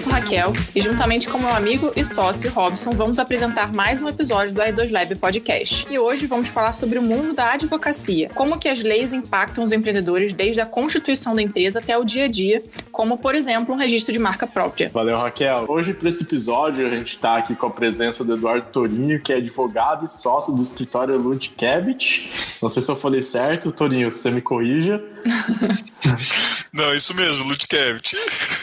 sou Raquel e juntamente com meu amigo e sócio Robson vamos apresentar mais um episódio do i2 Lab Podcast. E hoje vamos falar sobre o mundo da advocacia, como que as leis impactam os empreendedores desde a constituição da empresa até o dia a dia, como por exemplo um registro de marca própria. Valeu, Raquel. Hoje para esse episódio a gente está aqui com a presença do Eduardo Torinho, que é advogado e sócio do escritório Lute Cabot. Não sei se eu falei certo, Torinho, se você me corrija. Não, isso mesmo, Ludkevich.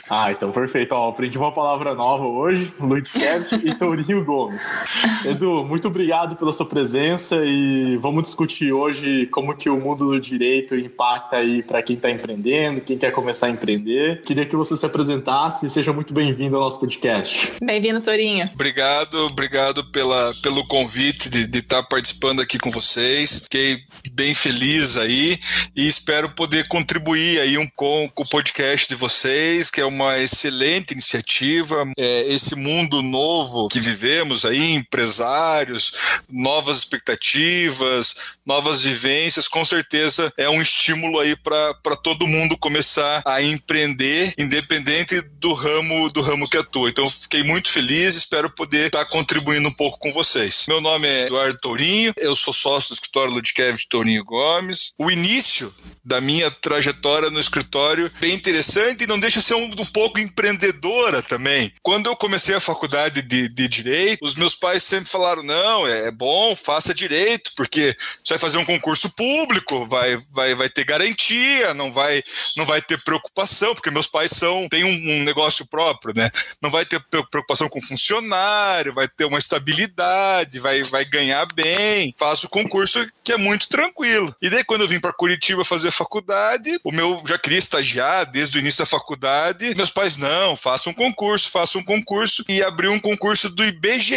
Ah, então perfeito. Ó, aprendi uma palavra nova hoje, Ludkevich e Tourinho Gomes. Edu, muito obrigado pela sua presença e vamos discutir hoje como que o mundo do direito impacta aí para quem está empreendendo, quem quer começar a empreender. Queria que você se apresentasse e seja muito bem-vindo ao nosso podcast. Bem-vindo, Tourinho. Obrigado, obrigado pela, pelo convite de estar tá participando aqui com vocês. Fiquei bem feliz aí e espero poder contribuir aí um com com, o podcast de vocês, que é uma excelente iniciativa. É, esse mundo novo que vivemos aí, empresários, novas expectativas, novas vivências, com certeza é um estímulo aí para todo mundo começar a empreender, independente do ramo do ramo que atua. Então, fiquei muito feliz, espero poder estar contribuindo um pouco com vocês. Meu nome é Eduardo Tourinho, eu sou sócio do escritório Ludkev de Tourinho Gomes. O início da minha trajetória no escritório bem interessante e não deixa ser um, um pouco empreendedora também. Quando eu comecei a faculdade de, de Direito, os meus pais sempre falaram: não, é, é bom, faça direito, porque você vai fazer um concurso público, vai, vai, vai ter garantia, não vai, não vai ter preocupação, porque meus pais são têm um, um negócio próprio, né? Não vai ter preocupação com funcionário, vai ter uma estabilidade, vai, vai ganhar bem, faço o concurso que é muito tranquilo. E daí, quando eu vim para Curitiba fazer faculdade, o meu já queria estagiar desde o início da faculdade. Meus pais, não, faça um concurso, faça um concurso. E abriu um concurso do IBGE,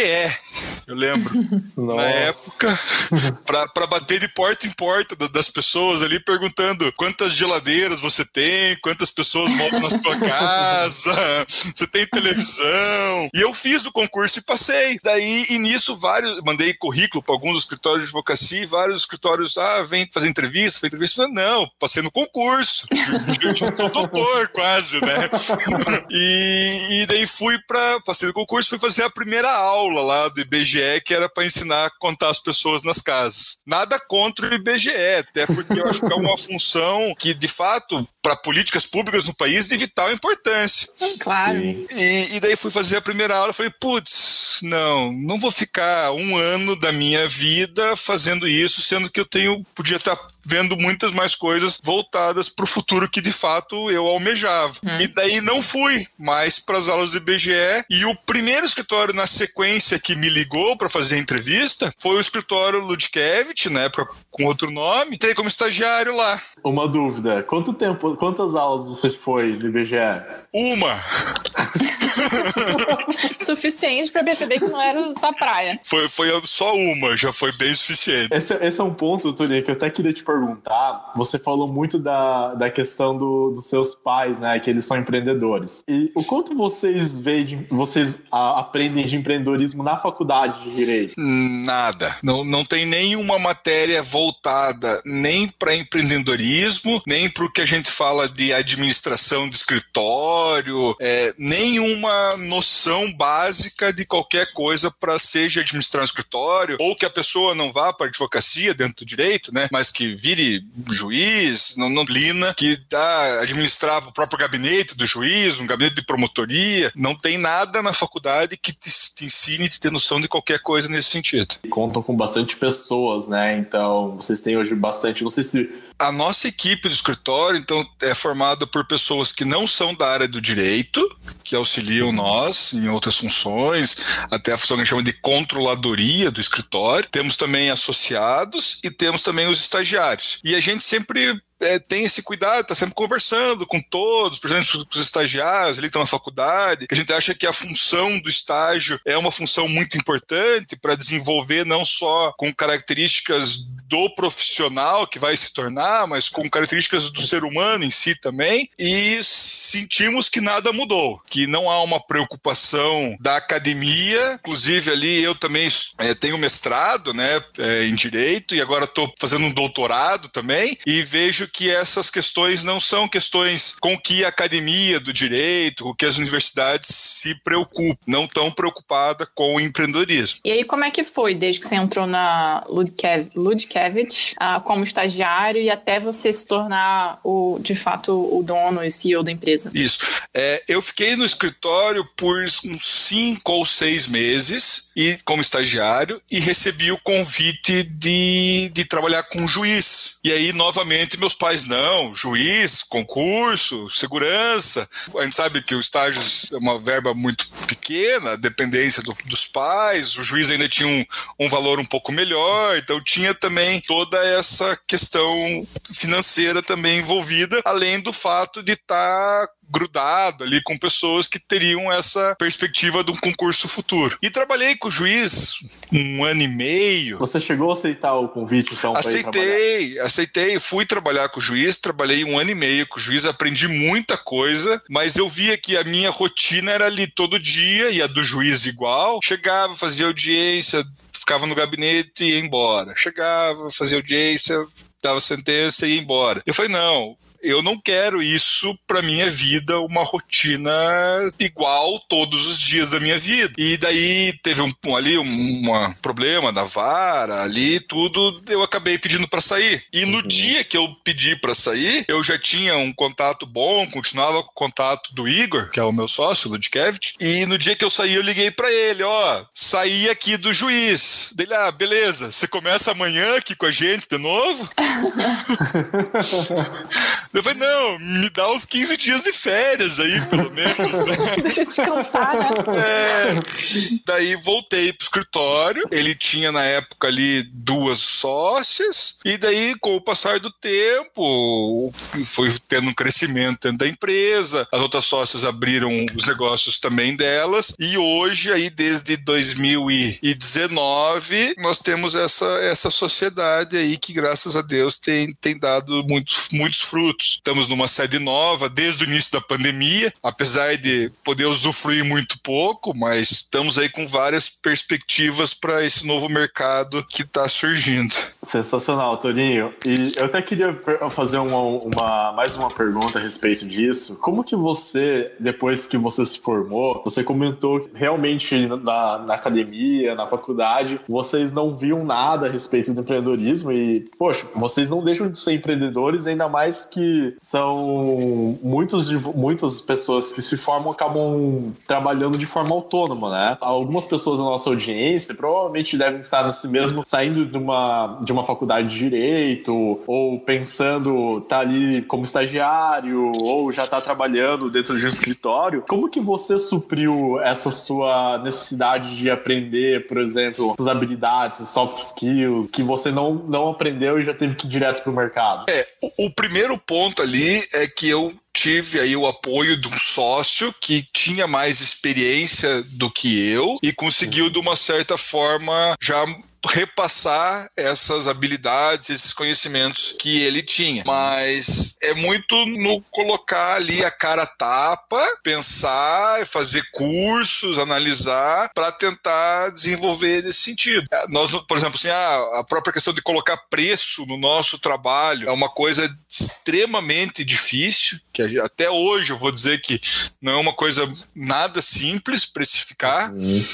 eu lembro. na época, para bater de porta em porta das pessoas ali, perguntando quantas geladeiras você tem, quantas pessoas moram na sua casa, você tem televisão. E eu fiz o concurso e passei. Daí, e nisso, vários, mandei currículo para alguns escritórios de advocacia e vários escritórios, ah, vem fazer entrevista, fazer entrevista. Não, passei no concurso. sou doutor quase, né? E, e daí fui para passei no concurso, fui fazer a primeira aula lá do IBGE, que era para ensinar a contar as pessoas nas casas. Nada contra o IBGE, até porque eu acho que é uma função que, de fato, para políticas públicas no país de vital importância. Claro. E, e, daí fui fazer a primeira aula, falei, putz, não, não vou ficar um ano da minha vida fazendo isso, sendo que eu tenho, podia estar vendo muitas mais coisas voltadas para o futuro que de fato eu almejava. Hum. E daí não fui mais para as aulas do IBGE. E o primeiro escritório na sequência que me ligou para fazer a entrevista foi o escritório Ludkevich, na época com outro nome. Entrei como estagiário lá. Uma dúvida: quanto tempo quantas aulas você foi do IBGE? Uma. Suficiente para perceber que não era só praia. Foi, foi só uma, já foi bem suficiente. Esse, esse é um ponto, Toninho, que eu até queria te perguntar. Você falou muito da, da questão do, dos seus pais, né? Que eles são empreendedores. E o quanto vocês veem, vocês a, aprendem de empreendedorismo na faculdade de Direito? Nada. Não, não tem nenhuma matéria voltada nem para empreendedorismo, nem para o que a gente fala de administração de escritório, é, nenhuma noção básica de qualquer coisa para seja administrar um escritório, ou que a pessoa não vá para advocacia dentro do direito, né? Mas que vire juiz, não, não lina, que dá administrar o próprio gabinete do juiz, um gabinete de promotoria. Não tem nada na faculdade que te, te ensine a ter noção de qualquer coisa nesse sentido. Contam com bastante pessoas, né? Então, vocês têm hoje bastante. Não sei se a nossa equipe do escritório, então, é formada por pessoas que não são da área do direito, que auxiliam uhum. nós em outras funções, até a função que a gente chama de controladoria do escritório. Temos também associados e temos também os estagiários. E a gente sempre é, tem esse cuidado, está sempre conversando com todos, por exemplo, com os estagiários ali que estão na faculdade, a gente acha que a função do estágio é uma função muito importante para desenvolver não só com características do profissional que vai se tornar, mas com características do ser humano em si também, e sentimos que nada mudou, que não há uma preocupação da academia, inclusive ali eu também é, tenho mestrado, né, é, em direito e agora estou fazendo um doutorado também e vejo que essas questões não são questões com que a academia do direito, com que as universidades se preocupam, não tão preocupada com o empreendedorismo. E aí como é que foi desde que você entrou na Uh, como estagiário e até você se tornar o de fato o dono e CEO da empresa? Isso. É, eu fiquei no escritório por uns cinco ou seis meses e como estagiário e recebi o convite de, de trabalhar com juiz. E aí, novamente, meus pais, não, juiz, concurso, segurança. A gente sabe que o estágio é uma verba muito pequena, dependência do, dos pais, o juiz ainda tinha um, um valor um pouco melhor, então tinha também toda essa questão financeira também envolvida, além do fato de estar tá grudado ali com pessoas que teriam essa perspectiva de um concurso futuro. E trabalhei com o juiz um ano e meio. Você chegou a aceitar o convite, então? Aceitei, aceitei. Fui trabalhar com o juiz, trabalhei um ano e meio com o juiz, aprendi muita coisa, mas eu via que a minha rotina era ali todo dia e a do juiz igual. Chegava, fazia audiência, ficava no gabinete e ia embora. Chegava, fazia audiência, dava sentença e ia embora. Eu falei, não, eu não quero isso para minha vida, uma rotina igual todos os dias da minha vida. E daí teve um, um ali um problema da vara, ali tudo, eu acabei pedindo para sair. E no uhum. dia que eu pedi para sair, eu já tinha um contato bom, continuava com o contato do Igor, que é o meu sócio, do Ludkevich, e no dia que eu saí, eu liguei para ele, ó, saí aqui do juiz. Dele, ah, beleza, você começa amanhã aqui com a gente de novo? Eu falei, não, me dá uns 15 dias de férias aí, pelo menos. Né? Deixa eu descansar, né? É, daí voltei pro escritório. Ele tinha na época ali duas sócias, e daí, com o passar do tempo, foi tendo um crescimento dentro da empresa. As outras sócias abriram os negócios também delas, e hoje, aí, desde 2019, nós temos essa, essa sociedade aí que, graças a Deus, tem, tem dado muitos, muitos frutos. Estamos numa sede nova desde o início da pandemia, apesar de poder usufruir muito pouco, mas estamos aí com várias perspectivas para esse novo mercado que está surgindo. Sensacional, Toninho. E eu até queria fazer uma, uma, mais uma pergunta a respeito disso. Como que você, depois que você se formou, você comentou realmente na, na academia, na faculdade, vocês não viam nada a respeito do empreendedorismo e, poxa, vocês não deixam de ser empreendedores, ainda mais que são muitos de, muitas pessoas que se formam acabam trabalhando de forma autônoma, né? Algumas pessoas da nossa audiência provavelmente devem estar nesse mesmo saindo de uma, de uma faculdade de direito ou pensando tá ali como estagiário ou já tá trabalhando dentro de um escritório. Como que você supriu essa sua necessidade de aprender, por exemplo, as habilidades, soft skills que você não, não aprendeu e já teve que ir direto pro mercado? É, o, o primeiro ponto ponto ali é que eu tive aí o apoio de um sócio que tinha mais experiência do que eu e conseguiu de uma certa forma já repassar essas habilidades, esses conhecimentos que ele tinha. Mas é muito no colocar ali a cara tapa, pensar, fazer cursos, analisar para tentar desenvolver nesse sentido. É, nós, por exemplo, assim, a própria questão de colocar preço no nosso trabalho é uma coisa extremamente difícil, que até hoje eu vou dizer que não é uma coisa nada simples precificar. Uhum.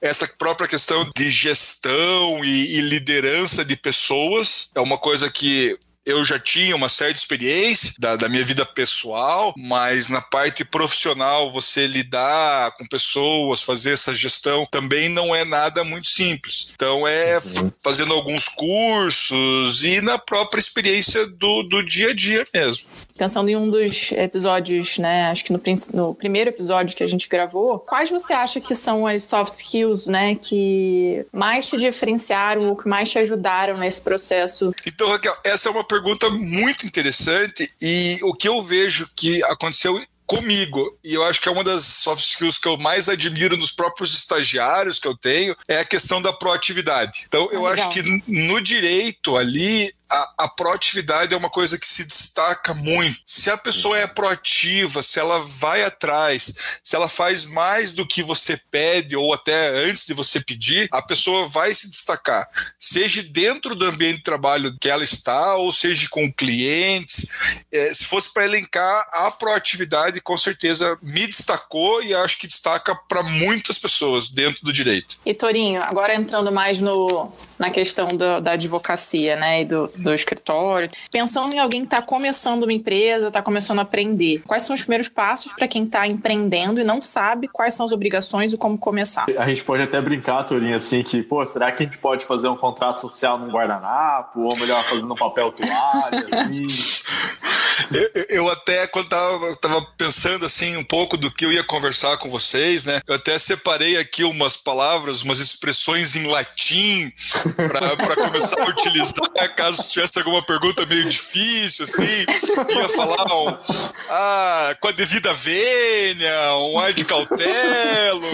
Essa própria questão de gestão e, e liderança de pessoas é uma coisa que eu já tinha uma certa experiência da, da, minha vida pessoal, mas na parte profissional, você lidar com pessoas, fazer essa gestão, também não é nada muito simples. Então, é uhum. fazendo alguns cursos e na própria experiência do, do dia a dia mesmo pensando em um dos episódios, né? Acho que no, no, primeiro episódio que a gente gravou, quais você acha que são as soft skills, né? Que mais te diferenciaram ou que mais te ajudaram nesse processo? Então, Raquel, essa é uma pergunta muito interessante e o que eu vejo que aconteceu comigo. E eu acho que é uma das soft skills que eu mais admiro nos próprios estagiários que eu tenho é a questão da proatividade. Então, eu ah, acho que no direito ali a, a, proatividade é uma coisa que se destaca muito. Se a pessoa é proativa, se ela vai atrás, se ela faz mais do que você pede ou até antes de você pedir, a pessoa vai se destacar. Seja dentro do ambiente de trabalho que ela está, ou seja com clientes. É, se fosse para elencar, a proatividade com certeza me destacou e acho que destaca para muitas pessoas dentro do direito. E Torinho, agora entrando mais no, na questão do, da advocacia, né, e do, do escritório. Pensando em alguém que está começando uma empresa, está começando a aprender, quais são os primeiros passos para quem está empreendendo e não sabe quais são as obrigações e como começar? A gente pode até brincar, Torinho, assim, que, pô, será que a gente pode fazer um contrato social num guardanapo? Ou melhor, fazendo um papel toalha, assim? Eu, eu, até, quando tava, tava pensando assim um pouco do que eu ia conversar com vocês, né? Eu até separei aqui umas palavras, umas expressões em latim para começar a utilizar, caso tivesse alguma pergunta meio difícil, assim. Ia falar um, ah, com a devida vênia, um ar de cautelo,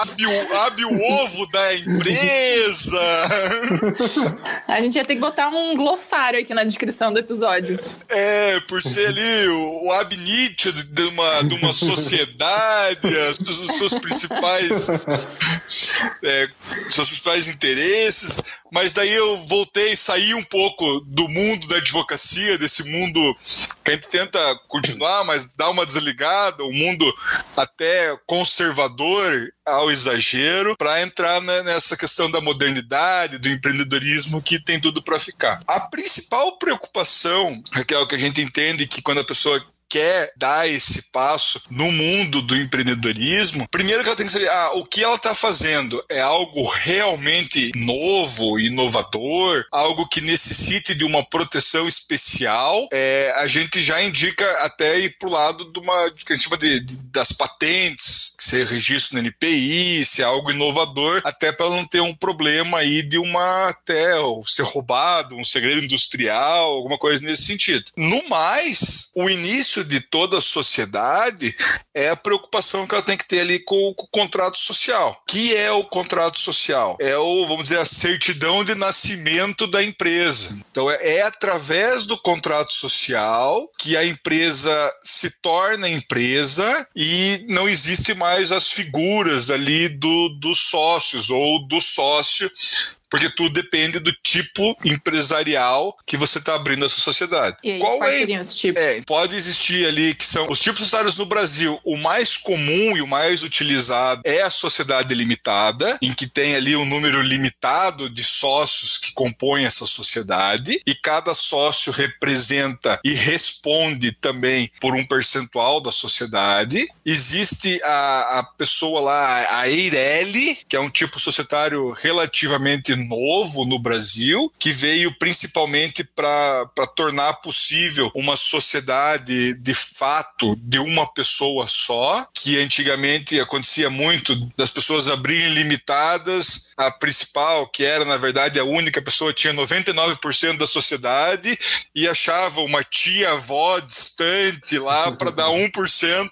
abre o, abre o ovo da empresa. A gente ia ter que botar um glossário aqui na descrição do episódio. É, por ser ali o, o ab initio de uma, de uma sociedade, as, os seus principais, é, seus principais interesses. Mas daí eu voltei, saí um pouco do mundo da advocacia, desse mundo que a gente tenta continuar, mas dá uma desligada, um mundo até conservador ao exagero, para entrar nessa questão da modernidade, do empreendedorismo que tem tudo para ficar. A principal preocupação, Raquel, que a gente entende que quando a pessoa quer dar esse passo no mundo do empreendedorismo, primeiro que ela tem que saber ah, o que ela está fazendo é algo realmente novo, inovador, algo que necessite de uma proteção especial. É, a gente já indica até ir para o lado de uma que a gente chama de, de, das patentes, que se registra no NPI, se é algo inovador, até para não ter um problema aí de uma até ser roubado, um segredo industrial, alguma coisa nesse sentido. No mais, o início de toda a sociedade é a preocupação que ela tem que ter ali com, com o contrato social. Que é o contrato social? É o, vamos dizer, a certidão de nascimento da empresa. Então é, é através do contrato social que a empresa se torna empresa e não existe mais as figuras ali do, dos sócios ou do sócio porque tudo depende do tipo empresarial que você está abrindo essa sociedade. E aí, Qual quais é, seriam esses tipos? É, pode existir ali que são os tipos societários no Brasil. O mais comum e o mais utilizado é a sociedade limitada, em que tem ali um número limitado de sócios que compõem essa sociedade e cada sócio representa e responde também por um percentual da sociedade. Existe a, a pessoa lá, a Eireli, que é um tipo societário relativamente novo no Brasil, que veio principalmente para tornar possível uma sociedade de fato de uma pessoa só, que antigamente acontecia muito das pessoas abrirem limitadas, a principal, que era na verdade a única pessoa, tinha 99% da sociedade e achava uma tia-avó distante lá para dar 1%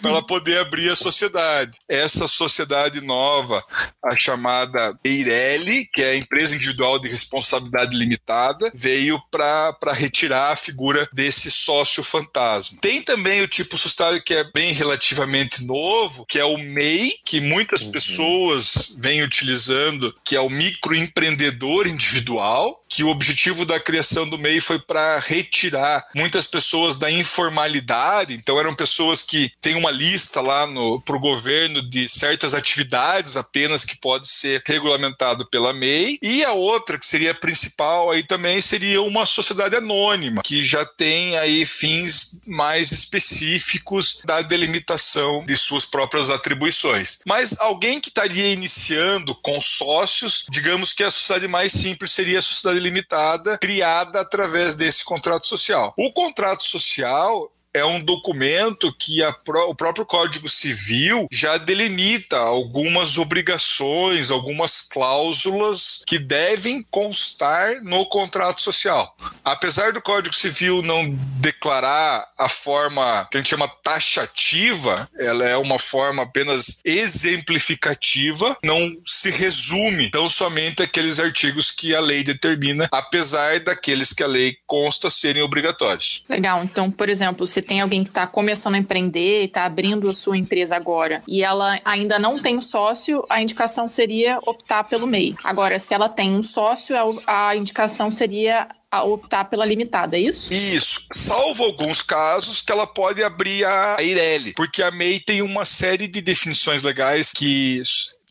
para ela poder abrir a sociedade. Essa sociedade nova, a chamada Eireli, que é a empresa individual de responsabilidade limitada, veio para retirar a figura desse sócio fantasma. Tem também o tipo societário que é bem relativamente novo, que é o MEI, que muitas uhum. pessoas vêm utilizando, que é o microempreendedor individual, que o objetivo da criação do MEI foi para retirar muitas pessoas da informalidade. Então, eram pessoas que têm uma lista lá para o governo de certas atividades apenas que pode ser regulamentado pela MEI. E a outra, que seria a principal, aí também seria uma sociedade anônima, que já tem aí fins mais específicos da delimitação de suas próprias atribuições. Mas alguém que estaria iniciando com sócios, digamos que a sociedade mais simples seria a sociedade limitada, criada através desse contrato social. O contrato social é um documento que pró o próprio Código Civil já delimita algumas obrigações, algumas cláusulas que devem constar no contrato social. Apesar do Código Civil não declarar a forma que a gente chama taxativa, ela é uma forma apenas exemplificativa, não se resume tão somente aqueles artigos que a lei determina, apesar daqueles que a lei consta serem obrigatórios. Legal. Então, por exemplo, se tem alguém que está começando a empreender, está abrindo a sua empresa agora e ela ainda não tem sócio, a indicação seria optar pelo MEI. Agora, se ela tem um sócio, a indicação seria optar pela limitada, é isso? Isso. Salvo alguns casos que ela pode abrir a Eireli, porque a MEI tem uma série de definições legais que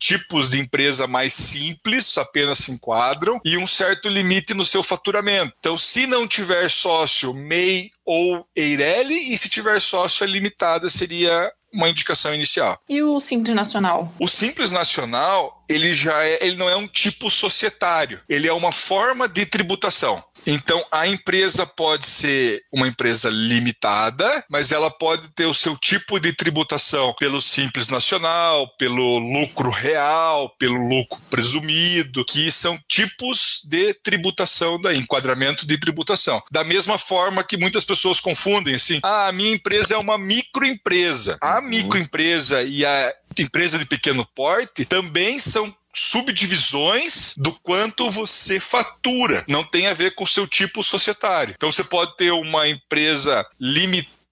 tipos de empresa mais simples apenas se enquadram e um certo limite no seu faturamento. Então, se não tiver sócio MEI ou Eireli, e se tiver sócio, limitada seria uma indicação inicial. E o Simples Nacional? O Simples Nacional, ele já é, ele não é um tipo societário, ele é uma forma de tributação. Então, a empresa pode ser uma empresa limitada, mas ela pode ter o seu tipo de tributação pelo Simples Nacional, pelo lucro real, pelo lucro presumido, que são tipos de tributação da enquadramento de tributação. Da mesma forma que muitas pessoas confundem assim: ah, a minha empresa é uma microempresa. A uhum. microempresa e a empresa de pequeno porte também são subdivisões do quanto você fatura. Não tem a ver com o seu tipo societário. Então você pode ter uma empresa limitada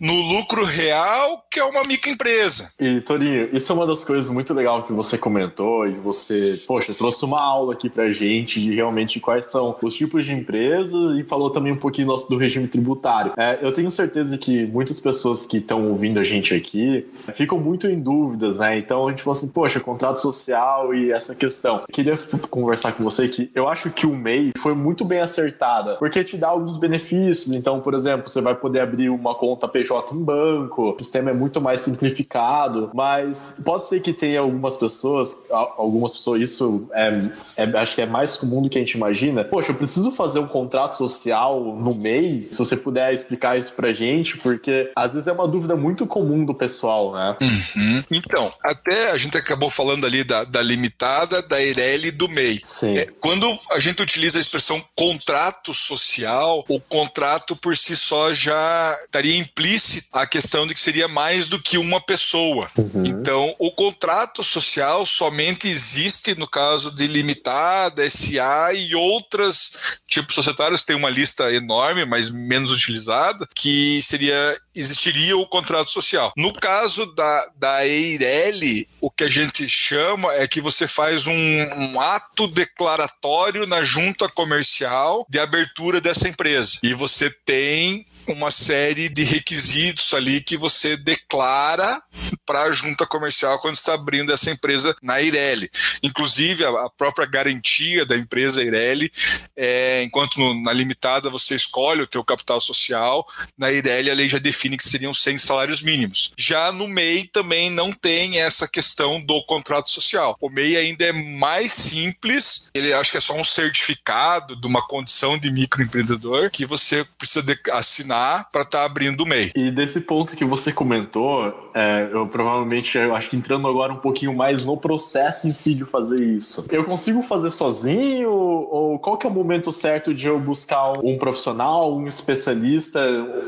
no lucro real, que é uma microempresa. E, Torinho, isso é uma das coisas muito legal que você comentou e você, poxa, trouxe uma aula aqui pra gente de realmente quais são os tipos de empresas e falou também um pouquinho nosso do regime tributário. É, eu tenho certeza que muitas pessoas que estão ouvindo a gente aqui ficam muito em dúvidas, né? Então a gente falou assim, poxa, contrato social e essa questão. Eu queria conversar com você que eu acho que o MEI foi muito bem acertada, porque te dá alguns benefícios. Então, por exemplo, você vai poder abrir uma conta PJ em banco, o sistema é muito mais simplificado, mas pode ser que tenha algumas pessoas, algumas pessoas, isso é, é, acho que é mais comum do que a gente imagina. Poxa, eu preciso fazer um contrato social no MEI? Se você puder explicar isso pra gente, porque às vezes é uma dúvida muito comum do pessoal, né? Uhum. Então, até a gente acabou falando ali da, da limitada, da EIRELI e do MEI. Sim. É, quando a gente utiliza a expressão contrato social, o contrato por si só já estaria implícito a questão de que seria mais do que uma pessoa. Uhum. Então, o contrato social somente existe no caso de limitada, SA e outras tipos societários. Tem uma lista enorme, mas menos utilizada, que seria existiria o contrato social. No caso da, da Eireli, o que a gente chama é que você faz um, um ato declaratório na junta comercial de abertura dessa empresa. E você tem uma série de requisitos ali que você declara para a junta comercial quando está abrindo essa empresa na Ireli. Inclusive, a, própria garantia da empresa Ireli, é, enquanto no, na limitada você escolhe o teu capital social, na Ireli a lei já define que seriam 100 salários mínimos. Já no MEI também não tem essa questão do contrato social. O MEI ainda é mais simples, ele acho que é só um certificado de uma condição de microempreendedor que você precisa assinar para estar tá abrindo o MEI. E desse ponto que você comentou, é, eu provavelmente eu acho que entrando agora um pouquinho mais no processo em si de fazer isso. Eu consigo fazer sozinho? Ou qual que é o momento certo de eu buscar um profissional, um especialista,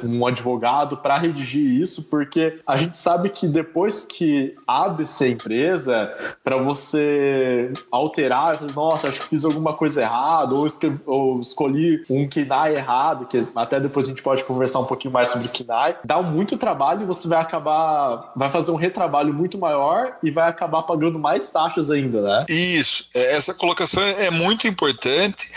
um advogado para redigir isso? Porque a gente sabe que depois que abre-se a empresa, para você alterar, nossa, acho que fiz alguma coisa errada, ou, ou escolhi um KINAI errado, que até depois a gente pode conversar um pouquinho mais sobre o KINAI. Dá muito trabalho você vai acabar, vai fazer um retrabalho muito maior e vai acabar pagando mais taxas ainda, né? Isso, é, essa colocação é muito importante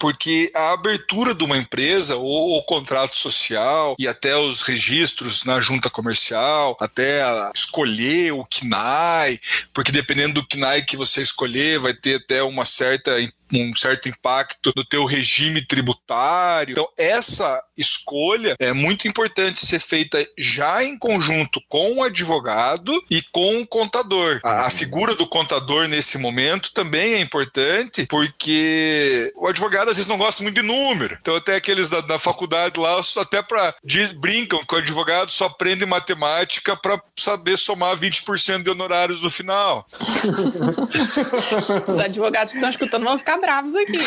porque a abertura de uma empresa, ou o contrato social, e até os registros na junta comercial, até escolher o KNAI, porque dependendo do KNAI que você escolher, vai ter até uma certa um certo impacto no teu regime tributário. Então, essa escolha é muito importante ser feita já em conjunto com o advogado e com o contador. A, a figura do contador nesse momento também é importante, porque o advogado às vezes não gosta muito de número. Então, até aqueles da, da faculdade lá, até para brincam que o advogado só aprende matemática para saber somar 20% de honorários no final. Os advogados que estão escutando vão ficar bravos aqui.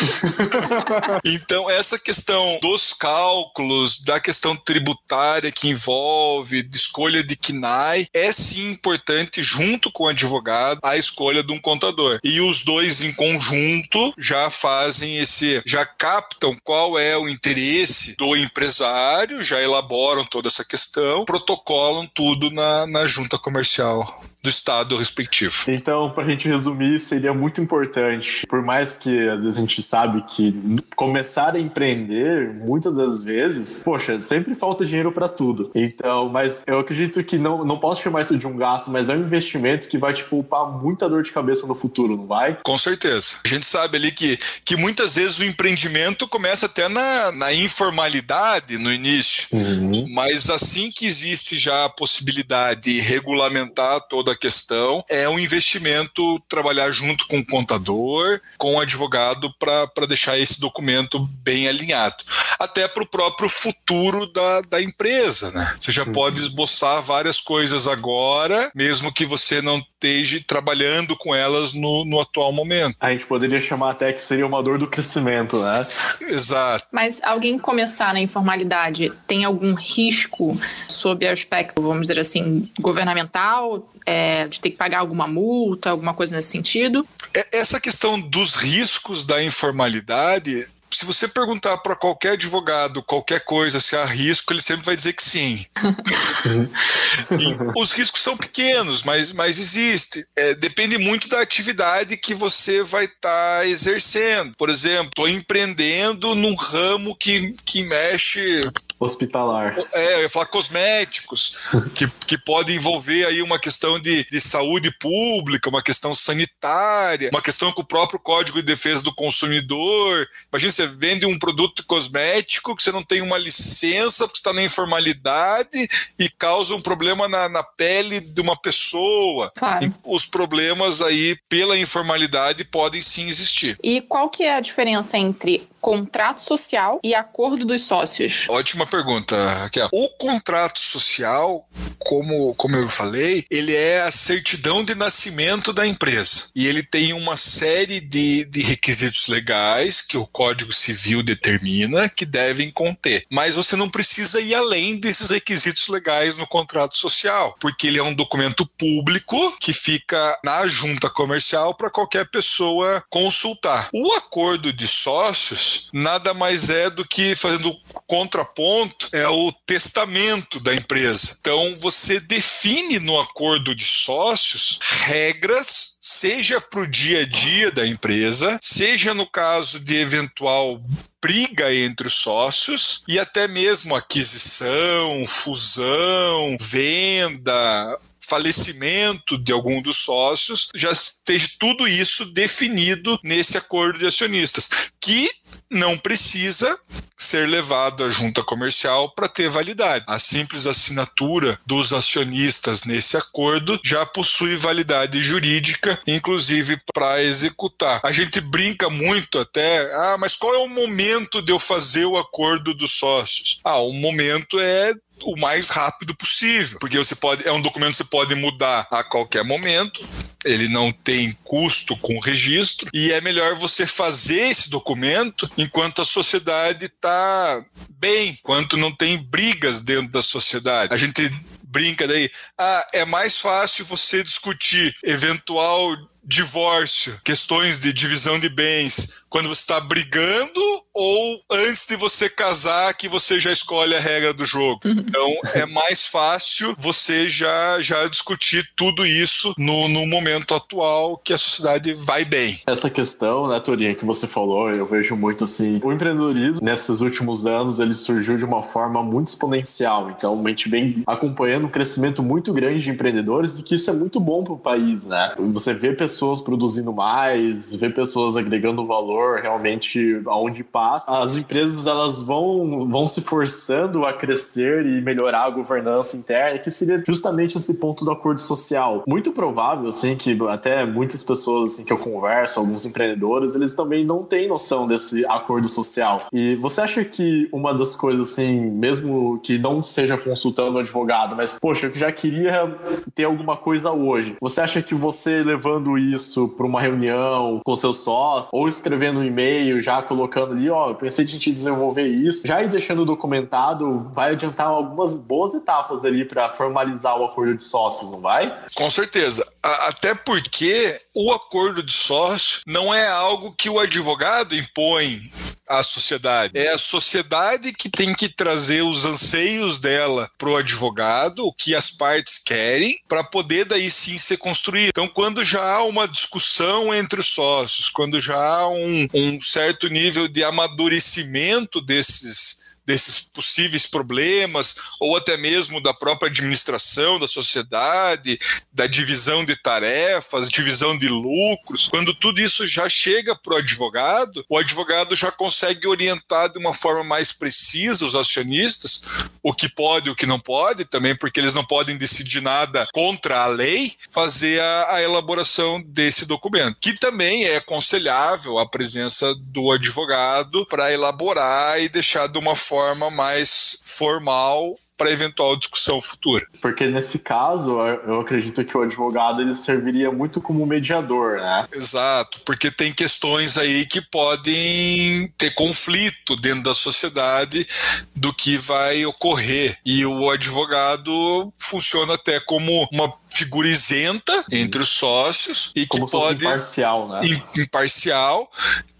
então, essa questão dos cálculos, da questão tributária que envolve, de escolha de KNAI, é sim importante, junto com o advogado, a escolha de um contador. E os dois em conjunto já fazem esse, já captam qual é o interesse do empresário, já elaboram toda essa questão, protocolam tudo na, na junta comercial do estado respectivo. Então, para a gente resumir, seria muito importante, por mais que às vezes a gente sabe que começar a empreender, muitas das vezes, poxa, sempre falta dinheiro para tudo. Então, mas eu acredito que não, não posso chamar isso de um gasto, mas é um investimento que vai te poupar muita dor de cabeça no futuro, não vai? Com certeza. A gente sabe ali que, que muitas vezes o empreendimento começa até na, na informalidade no início, uhum. mas assim que existe já a possibilidade de regulamentar toda a questão é um investimento trabalhar junto com o contador, com o advogado, para deixar esse documento bem alinhado. Até para o próprio futuro da, da empresa. Né? Você já uhum. pode esboçar várias coisas agora, mesmo que você não esteja trabalhando com elas no, no atual momento. A gente poderia chamar até que seria uma dor do crescimento, né? Exato. Mas alguém começar na informalidade tem algum risco sob aspecto, vamos dizer assim, governamental? É, de ter que pagar alguma multa, alguma coisa nesse sentido? É, essa questão dos riscos da informalidade se você perguntar para qualquer advogado qualquer coisa se há risco, ele sempre vai dizer que sim. os riscos são pequenos, mas, mas existe. É, depende muito da atividade que você vai estar tá exercendo. Por exemplo, estou empreendendo num ramo que, que mexe hospitalar. É, eu ia falar cosméticos, que, que pode envolver aí uma questão de, de saúde pública, uma questão sanitária, uma questão com o próprio Código de Defesa do Consumidor. Imagina, você vende um produto cosmético que você não tem uma licença, porque está na informalidade e causa um problema na, na pele de uma pessoa. Claro. os problemas aí pela informalidade podem sim existir. E qual que é a diferença entre contrato social e acordo dos sócios? Ótima pergunta, Raquel. O contrato social, como, como eu falei, ele é a certidão de nascimento da empresa. E ele tem uma série de, de requisitos legais que o Código Civil determina que devem conter. Mas você não precisa ir além desses requisitos legais no contrato social, porque ele é um documento público que fica na junta comercial para qualquer pessoa consultar. O acordo de sócios nada mais é do que fazendo contraponto é o testamento da empresa. Então você define no acordo de sócios regras seja para o dia a dia da empresa, seja no caso de eventual briga entre os sócios e até mesmo aquisição, fusão, venda, falecimento de algum dos sócios, já esteja tudo isso definido nesse acordo de acionistas, que não precisa ser levado à junta comercial para ter validade. A simples assinatura dos acionistas nesse acordo já possui validade jurídica, inclusive para executar. A gente brinca muito até, ah, mas qual é o momento de eu fazer o acordo dos sócios? Ah, o momento é o mais rápido possível, porque você pode é um documento que você pode mudar a qualquer momento, ele não tem custo com registro. E é melhor você fazer esse documento enquanto a sociedade está bem, enquanto não tem brigas dentro da sociedade. A gente brinca daí, ah, é mais fácil você discutir eventual divórcio, questões de divisão de bens, quando você está brigando ou antes de você casar que você já escolhe a regra do jogo. Então é mais fácil você já, já discutir tudo isso no, no momento atual que a sociedade vai bem. Essa questão, né, Torinha, que você falou, eu vejo muito assim, o empreendedorismo nesses últimos anos ele surgiu de uma forma muito exponencial. Então a gente vem acompanhando um crescimento muito grande de empreendedores e que isso é muito bom para o país, né? Você vê pessoas produzindo mais, vê pessoas agregando valor realmente aonde passa. As empresas elas vão, vão se forçando a crescer e melhorar a governança interna, que seria justamente esse ponto do acordo social. Muito provável, assim, que até muitas pessoas assim, que eu converso, alguns empreendedores, eles também não têm noção desse acordo social. E você acha que uma das coisas, assim, mesmo que não seja consultando o advogado, mas, poxa, eu já queria ter alguma coisa hoje, você acha que você levando isso para uma reunião com seu sócio, ou escrevendo um e-mail, já colocando ali, ó, eu pensei de a gente desenvolver isso, já ir deixando documentado, vai adiantar algumas boas etapas ali para formalizar o acordo de sócios, não vai? Com certeza. Até porque o acordo de sócio não é algo que o advogado impõe à sociedade. É a sociedade que tem que trazer os anseios dela para o advogado, o que as partes querem, para poder daí sim ser construído. Então, quando já há uma discussão entre os sócios, quando já há um, um certo nível de amadurecimento desses desses possíveis problemas, ou até mesmo da própria administração da sociedade, da divisão de tarefas, divisão de lucros. Quando tudo isso já chega para o advogado, o advogado já consegue orientar de uma forma mais precisa os acionistas o que pode e o que não pode, também porque eles não podem decidir nada contra a lei, fazer a, a elaboração desse documento, que também é aconselhável a presença do advogado para elaborar e deixar de uma forma forma mais formal para eventual discussão futura. Porque nesse caso, eu acredito que o advogado ele serviria muito como mediador, né? Exato, porque tem questões aí que podem ter conflito dentro da sociedade do que vai ocorrer. E o advogado funciona até como uma figura isenta entre os sócios e como que pode imparcial, né? Imparcial,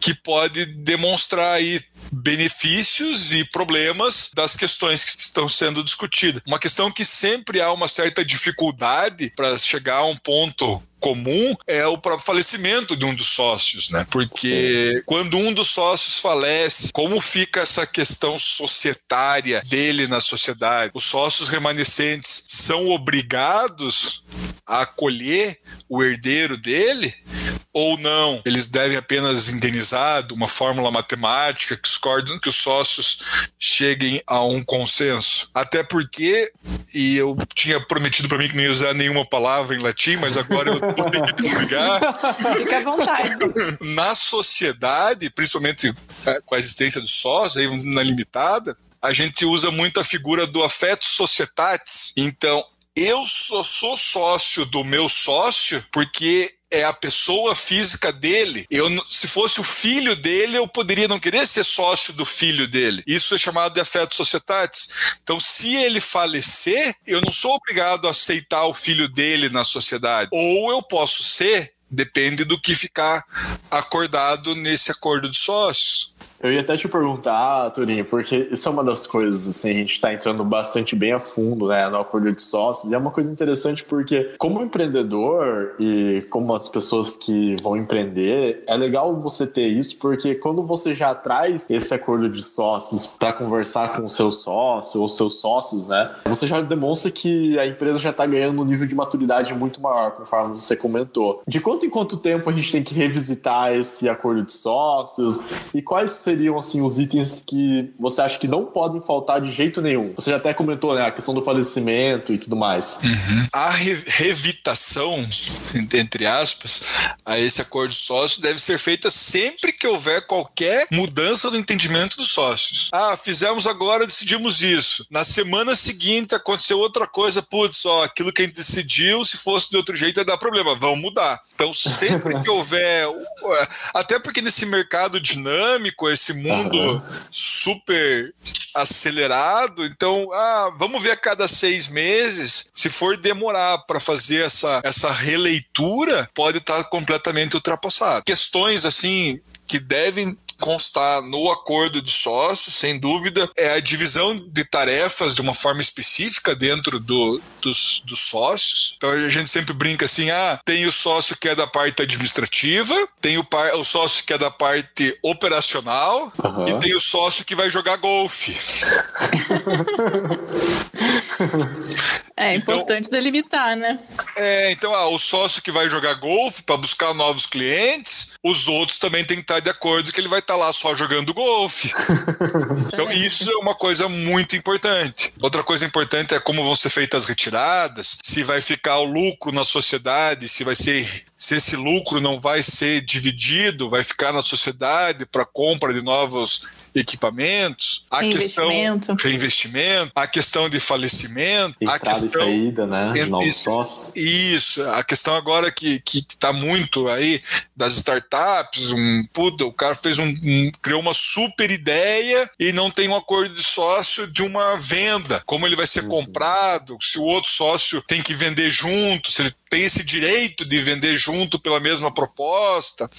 que pode demonstrar aí benefícios e problemas das questões que estão sendo discutidas. Uma questão que sempre há uma certa dificuldade para chegar a um ponto comum é o próprio falecimento de um dos sócios, né? Porque quando um dos sócios falece, como fica essa questão societária dele na sociedade? Os sócios remanescentes são obrigados a acolher o herdeiro dele? Ou não, eles devem apenas indenizar de uma fórmula matemática que os, que os sócios cheguem a um consenso. Até porque, e eu tinha prometido para mim que não ia usar nenhuma palavra em latim, mas agora eu vou ter que desligar. Fica à vontade. Na sociedade, principalmente com a existência dos sócios, aí na limitada, a gente usa muito a figura do afeto societatis. Então, eu só sou sócio do meu sócio porque é a pessoa física dele. Eu, se fosse o filho dele, eu poderia não querer ser sócio do filho dele. Isso é chamado de afeto societatis. Então, se ele falecer, eu não sou obrigado a aceitar o filho dele na sociedade. Ou eu posso ser, depende do que ficar acordado nesse acordo de sócios. Eu ia até te perguntar, Turinho, porque isso é uma das coisas, assim, a gente está entrando bastante bem a fundo, né, no acordo de sócios, e é uma coisa interessante porque, como empreendedor e como as pessoas que vão empreender, é legal você ter isso, porque quando você já traz esse acordo de sócios para conversar com o seu sócio ou seus sócios, né, você já demonstra que a empresa já está ganhando um nível de maturidade muito maior, conforme você comentou. De quanto em quanto tempo a gente tem que revisitar esse acordo de sócios e quais seriam assim os itens que você acha que não podem faltar de jeito nenhum? Você já até comentou, né, a questão do falecimento e tudo mais. Uhum. A re revitação, entre aspas, a esse acordo de sócio deve ser feita sempre que houver qualquer mudança no entendimento dos sócios. Ah, fizemos agora, decidimos isso. Na semana seguinte aconteceu outra coisa, putz, ó, aquilo que a gente decidiu, se fosse de outro jeito ia dar problema, vamos mudar. Então, sempre que houver, até porque nesse mercado dinâmico, esse mundo uhum. super acelerado. Então, ah, vamos ver a cada seis meses. Se for demorar para fazer essa, essa releitura, pode estar tá completamente ultrapassado. Questões assim que devem constar no acordo de sócios, sem dúvida, é a divisão de tarefas de uma forma específica dentro do, dos, dos sócios. Então a gente sempre brinca assim: ah, tem o sócio que é da parte administrativa, tem o, par, o sócio que é da parte operacional uhum. e tem o sócio que vai jogar golfe. É então, importante delimitar, né? É, então, ah, o sócio que vai jogar golfe para buscar novos clientes, os outros também têm que estar de acordo que ele vai estar lá só jogando golfe. então, isso é uma coisa muito importante. Outra coisa importante é como vão ser feitas as retiradas, se vai ficar o lucro na sociedade, se vai ser se esse lucro não vai ser dividido, vai ficar na sociedade para compra de novos equipamentos, a questão reinvestimento, a questão de falecimento, Entrada a questão e saída, né, de novos sócios. Isso, a questão agora que que está muito aí das startups, um puta, o cara fez um, um, criou uma super ideia e não tem um acordo de sócio de uma venda, como ele vai ser uhum. comprado, se o outro sócio tem que vender junto, se ele tem esse direito de vender junto pela mesma proposta,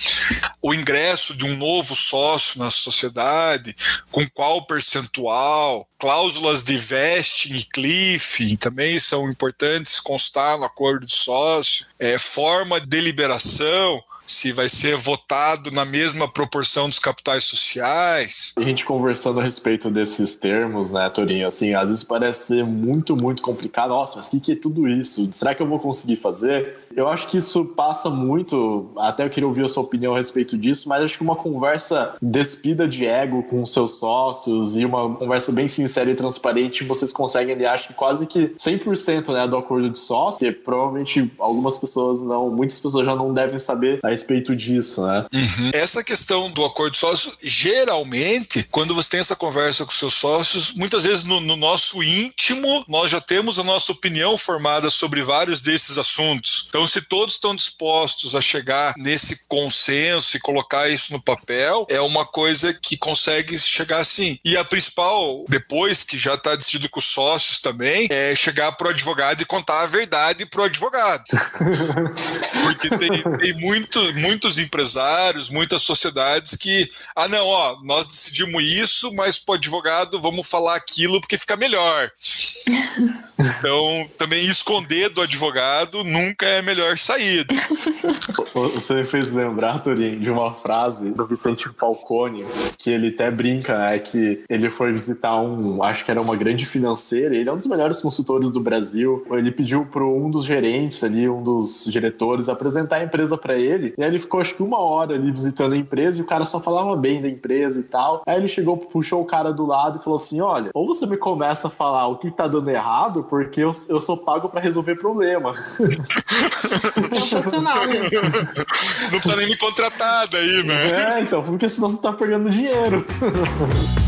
o ingresso de um novo sócio na sociedade, com qual percentual, cláusulas de vesting e cliff também são importantes constar no acordo de sócio, é, forma de deliberação, se vai ser votado na mesma proporção dos capitais sociais. A gente conversando a respeito desses termos, né, Torinho, assim, às vezes parece ser muito, muito complicado. Nossa, mas o que é tudo isso? Será que eu vou conseguir fazer? Eu acho que isso passa muito, até eu queria ouvir a sua opinião a respeito disso, mas acho que uma conversa despida de ego com seus sócios e uma conversa bem sincera e transparente, vocês conseguem, ali, acho que quase que 100% né, do acordo de sócio, que provavelmente algumas pessoas não, muitas pessoas já não devem saber a respeito disso, né? Uhum. Essa questão do acordo de sócio, geralmente, quando você tem essa conversa com seus sócios, muitas vezes no, no nosso íntimo, nós já temos a nossa opinião formada sobre vários desses assuntos. Então, se todos estão dispostos a chegar nesse consenso e colocar isso no papel, é uma coisa que consegue chegar assim. E a principal, depois que já está decidido com os sócios também, é chegar para o advogado e contar a verdade para o advogado. Porque tem, tem muito, muitos empresários, muitas sociedades que, ah, não, ó, nós decidimos isso, mas para o advogado vamos falar aquilo porque fica melhor. Então, também esconder do advogado nunca é melhor saída. Você me fez lembrar, Torinho, de uma frase do Vicente Falcone, que ele até brinca, né, que ele foi visitar um, acho que era uma grande financeira, ele é um dos melhores consultores do Brasil. Ele pediu para um dos gerentes ali, um dos diretores, apresentar a empresa para ele, e aí ele ficou acho que uma hora ali visitando a empresa e o cara só falava bem da empresa e tal. Aí ele chegou, puxou o cara do lado e falou assim: Olha, ou você me começa a falar o que tá dando errado, porque eu, eu sou pago para resolver problema. Sensacional. Não precisa nem me contratar daí, né? É, então, porque senão você tá perdendo dinheiro.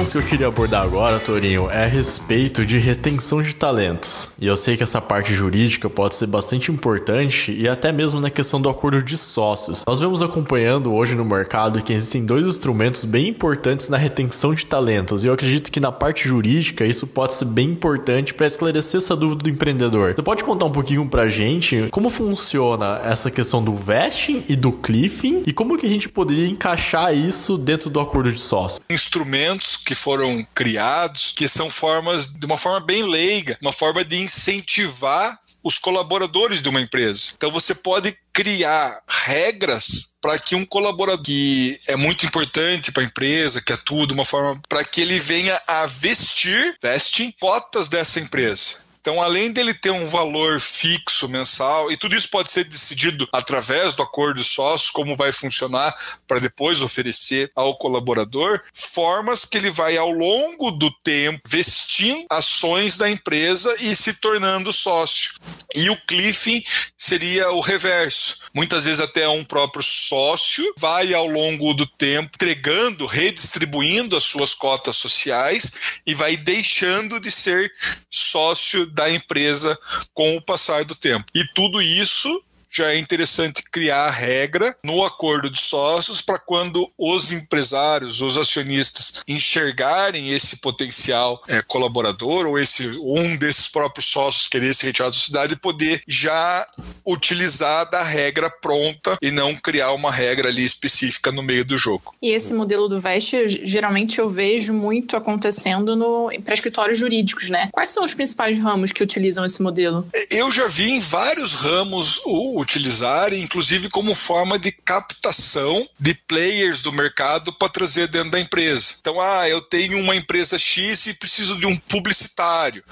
pontos que eu queria abordar agora, Torinho, é a respeito de retenção de talentos. E eu sei que essa parte jurídica pode ser bastante importante e até mesmo na questão do acordo de sócios. Nós vemos acompanhando hoje no mercado que existem dois instrumentos bem importantes na retenção de talentos. E eu acredito que na parte jurídica isso pode ser bem importante para esclarecer essa dúvida do empreendedor. Você pode contar um pouquinho pra gente como funciona essa questão do vesting e do cliffing e como que a gente poderia encaixar isso dentro do acordo de sócio? Instrumentos que foram criados, que são formas, de uma forma bem leiga, uma forma de incentivar os colaboradores de uma empresa. Então você pode criar regras para que um colaborador que é muito importante para a empresa, que atua de uma forma para que ele venha a vestir, veste cotas dessa empresa. Então, além dele ter um valor fixo mensal, e tudo isso pode ser decidido através do acordo de sócios, como vai funcionar para depois oferecer ao colaborador, formas que ele vai, ao longo do tempo, vestindo ações da empresa e se tornando sócio. E o cliffing seria o reverso. Muitas vezes até um próprio sócio vai, ao longo do tempo, entregando, redistribuindo as suas cotas sociais e vai deixando de ser sócio da empresa com o passar do tempo. E tudo isso já é interessante criar a regra no acordo de sócios para quando os empresários, os acionistas enxergarem esse potencial é, colaborador ou esse um desses próprios sócios querer se retirar da sociedade poder já utilizar da regra pronta e não criar uma regra ali específica no meio do jogo. E esse modelo do Veste, geralmente eu vejo muito acontecendo no para escritórios jurídicos, né? Quais são os principais ramos que utilizam esse modelo? Eu já vi em vários ramos o utilizarem, inclusive como forma de captação de players do mercado para trazer dentro da empresa. Então, ah, eu tenho uma empresa X e preciso de um publicitário.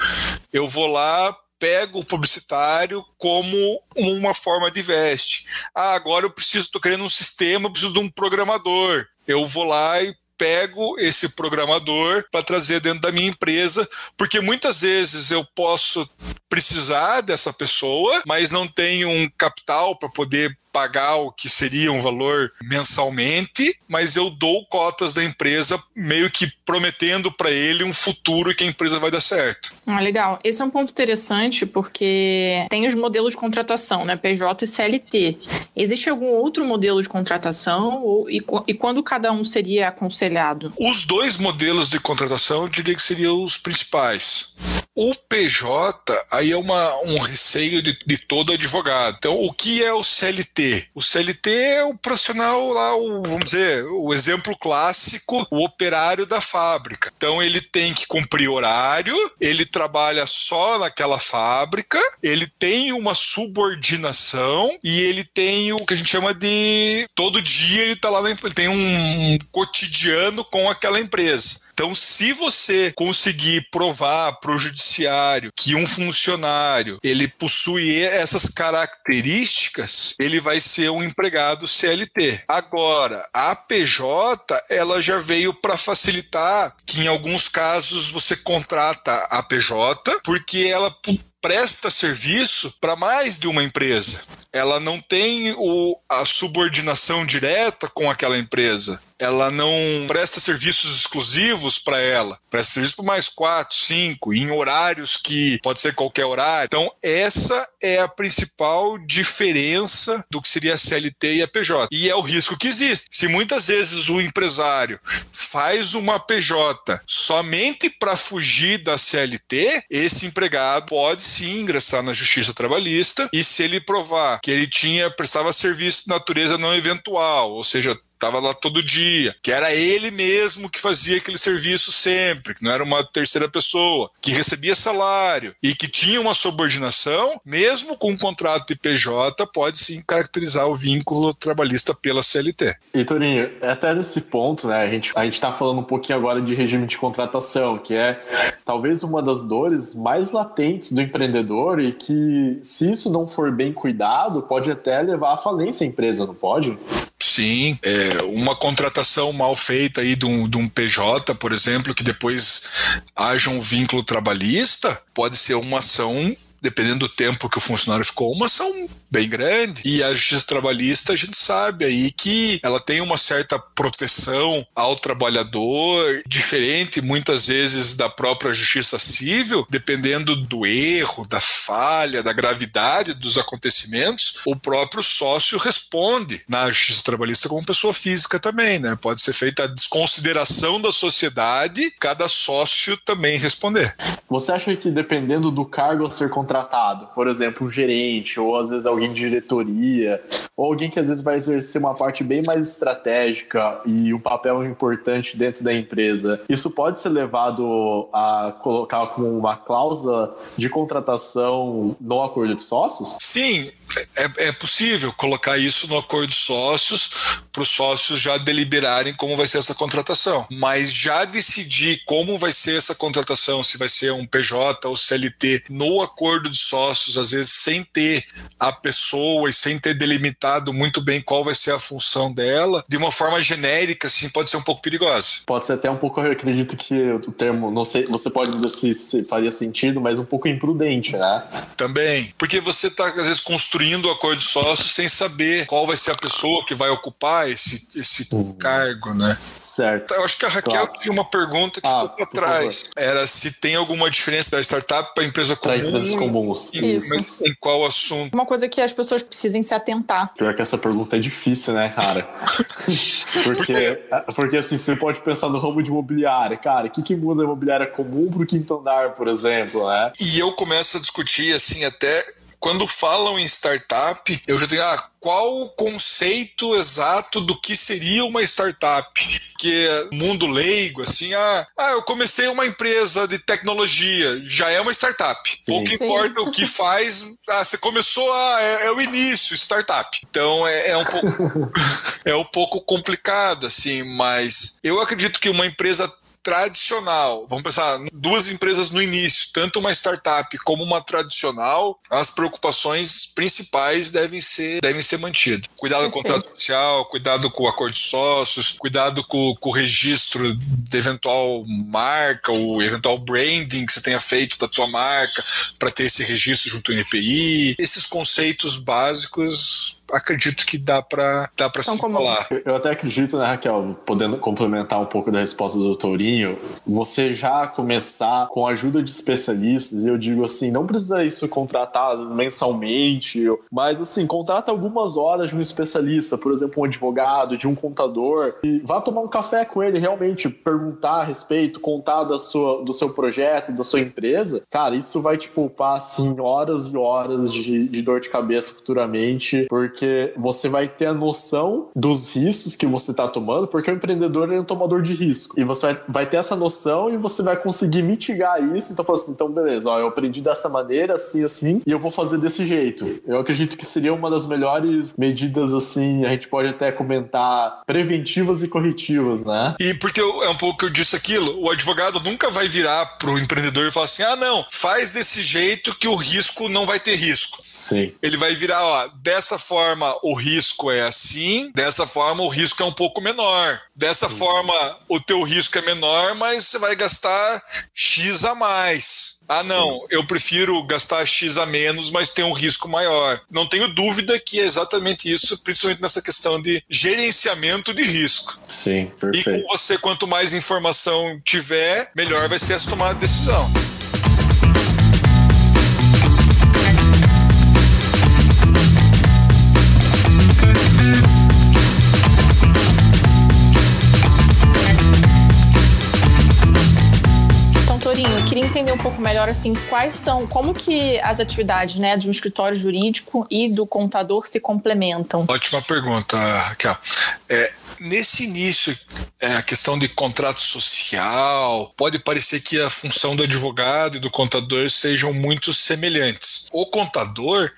Eu vou lá, pego o publicitário como uma forma de veste. Ah, agora eu preciso, estou querendo um sistema, preciso de um programador. Eu vou lá e pego esse programador para trazer dentro da minha empresa, porque muitas vezes eu posso precisar dessa pessoa, mas não tenho um capital para poder pagar o que seria um valor mensalmente, mas eu dou cotas da empresa meio que prometendo para ele um futuro que a empresa vai dar certo. Ah, legal. Esse é um ponto interessante porque tem os modelos de contratação, né? PJ e CLT. Existe algum outro modelo de contratação ou, e, e quando cada um seria aconselhado? Os dois modelos de contratação eu diria que seriam os principais. O PJ, aí é uma, um receio de, de, todo advogado. Então, o que é o CLT? O CLT é o profissional lá, o, vamos dizer, o exemplo clássico, o operário da fábrica. Então, ele tem que cumprir horário, ele trabalha só naquela fábrica, ele tem uma subordinação e ele tem o que a gente chama de. Todo dia ele está lá, ele tem um cotidiano com aquela empresa. Então, se você conseguir provar para o judiciário que um funcionário ele possui essas características, ele vai ser um empregado CLT. Agora, a PJ ela já veio para facilitar que em alguns casos você contrata a PJ porque ela presta serviço para mais de uma empresa. Ela não tem o, a subordinação direta com aquela empresa ela não presta serviços exclusivos para ela, presta serviço para mais quatro, cinco, em horários que pode ser qualquer horário. Então, essa é a principal diferença do que seria a CLT e a PJ. E é o risco que existe. Se muitas vezes o empresário faz uma PJ somente para fugir da CLT, esse empregado pode sim ingressar na justiça trabalhista e se ele provar que ele tinha prestava serviço de natureza não eventual, ou seja, estava lá todo dia, que era ele mesmo que fazia aquele serviço sempre, que não era uma terceira pessoa, que recebia salário e que tinha uma subordinação, mesmo com um contrato de PJ, pode sim caracterizar o vínculo trabalhista pela CLT. E Torinho, até nesse ponto, né, a gente a está falando um pouquinho agora de regime de contratação, que é talvez uma das dores mais latentes do empreendedor e que, se isso não for bem cuidado, pode até levar à falência a empresa, não pode? Sim, é, uma contratação mal feita aí de um, de um PJ, por exemplo, que depois haja um vínculo trabalhista, pode ser uma ação dependendo do tempo que o funcionário ficou, uma ação bem grande. E a justiça trabalhista, a gente sabe aí que ela tem uma certa proteção ao trabalhador, diferente muitas vezes da própria justiça civil, dependendo do erro, da falha, da gravidade dos acontecimentos, o próprio sócio responde na justiça trabalhista como pessoa física também, né? Pode ser feita a desconsideração da sociedade, cada sócio também responder. Você acha que dependendo do cargo a ser contratado, por exemplo, um gerente, ou às vezes alguém de diretoria, ou alguém que às vezes vai exercer uma parte bem mais estratégica e um papel importante dentro da empresa, isso pode ser levado a colocar como uma cláusula de contratação no acordo de sócios? Sim, é, é, possível colocar isso no acordo de sócios para os sócios já deliberarem como vai ser essa contratação. Mas já decidir como vai ser essa contratação, se vai ser um PJ ou CLT, no acordo de sócios, às vezes sem ter a pessoa e sem ter delimitado muito bem qual vai ser a função dela, de uma forma genérica, assim, pode ser um pouco perigosa. Pode ser até um pouco, eu acredito que o termo, não sei, você pode dizer se, se faria sentido, mas um pouco imprudente, né? Também, porque você está às vezes construindo construindo o acordo de sócio sem saber qual vai ser a pessoa que vai ocupar esse, esse uhum. cargo, né? Certo. Eu acho que a Raquel claro. tinha uma pergunta que ah, ficou para trás. Era se tem alguma diferença da startup para empresa comum. Para empresas comuns. Em, Isso. em qual assunto? Uma coisa que as pessoas precisem se atentar. Pior que essa pergunta é difícil, né, cara? porque, porque assim, você pode pensar no ramo de imobiliária. Cara, o que, que muda a imobiliária comum para o quinto andar, por exemplo, né? E eu começo a discutir, assim, até quando falam em startup, eu já tenho, ah, qual o conceito exato do que seria uma startup? Que mundo leigo, assim, ah, ah, eu comecei uma empresa de tecnologia, já é uma startup. Pouco importa o que faz, ah, você começou, ah, é, é o início, startup. Então é, é um pouco é um pouco complicado, assim, mas eu acredito que uma empresa tradicional, vamos pensar, duas empresas no início, tanto uma startup como uma tradicional, as preocupações principais devem ser, devem ser mantidas. Cuidado com o contrato social, cuidado com o acordo de sócios, cuidado com, com o registro de eventual marca, o eventual branding que você tenha feito da tua marca para ter esse registro junto ao NPI. Esses conceitos básicos acredito que dá para dá para se falar. Eu até acredito, né, Raquel, podendo complementar um pouco da resposta do Tourinho, você já começar com a ajuda de especialistas, e eu digo assim, não precisa isso contratar às vezes, mensalmente, mas assim, contrata algumas horas de um especialista, por exemplo, um advogado, de um contador, e vá tomar um café com ele, realmente perguntar a respeito, contar da sua, do seu projeto, da sua empresa, cara, isso vai te poupar assim horas e horas de, de dor de cabeça futuramente, porque porque você vai ter a noção dos riscos que você está tomando, porque o empreendedor é um tomador de risco. E você vai, vai, ter essa noção e você vai conseguir mitigar isso. Então, assim, então beleza, ó, eu aprendi dessa maneira, assim, assim, e eu vou fazer desse jeito. Eu acredito que seria uma das melhores medidas, assim, a gente pode até comentar, preventivas e corretivas, né? E porque eu, é um pouco que eu disse aquilo, o advogado nunca vai virar pro empreendedor e falar assim, ah, não, faz desse jeito que o risco não vai ter risco. Sim. Ele vai virar, ó, dessa forma forma o risco é assim, dessa forma o risco é um pouco menor. Dessa Sim. forma o teu risco é menor, mas você vai gastar X a mais. Ah, não, Sim. eu prefiro gastar X a menos, mas tem um risco maior. Não tenho dúvida que é exatamente isso, principalmente nessa questão de gerenciamento de risco. Sim, perfeito. E com você, quanto mais informação tiver, melhor vai ser essa tomada de decisão. Queria entender um pouco melhor assim quais são, como que as atividades, né, de um escritório jurídico e do contador se complementam. Ótima pergunta, Raquel. É, nesse início, é, a questão de contrato social, pode parecer que a função do advogado e do contador sejam muito semelhantes. O contador,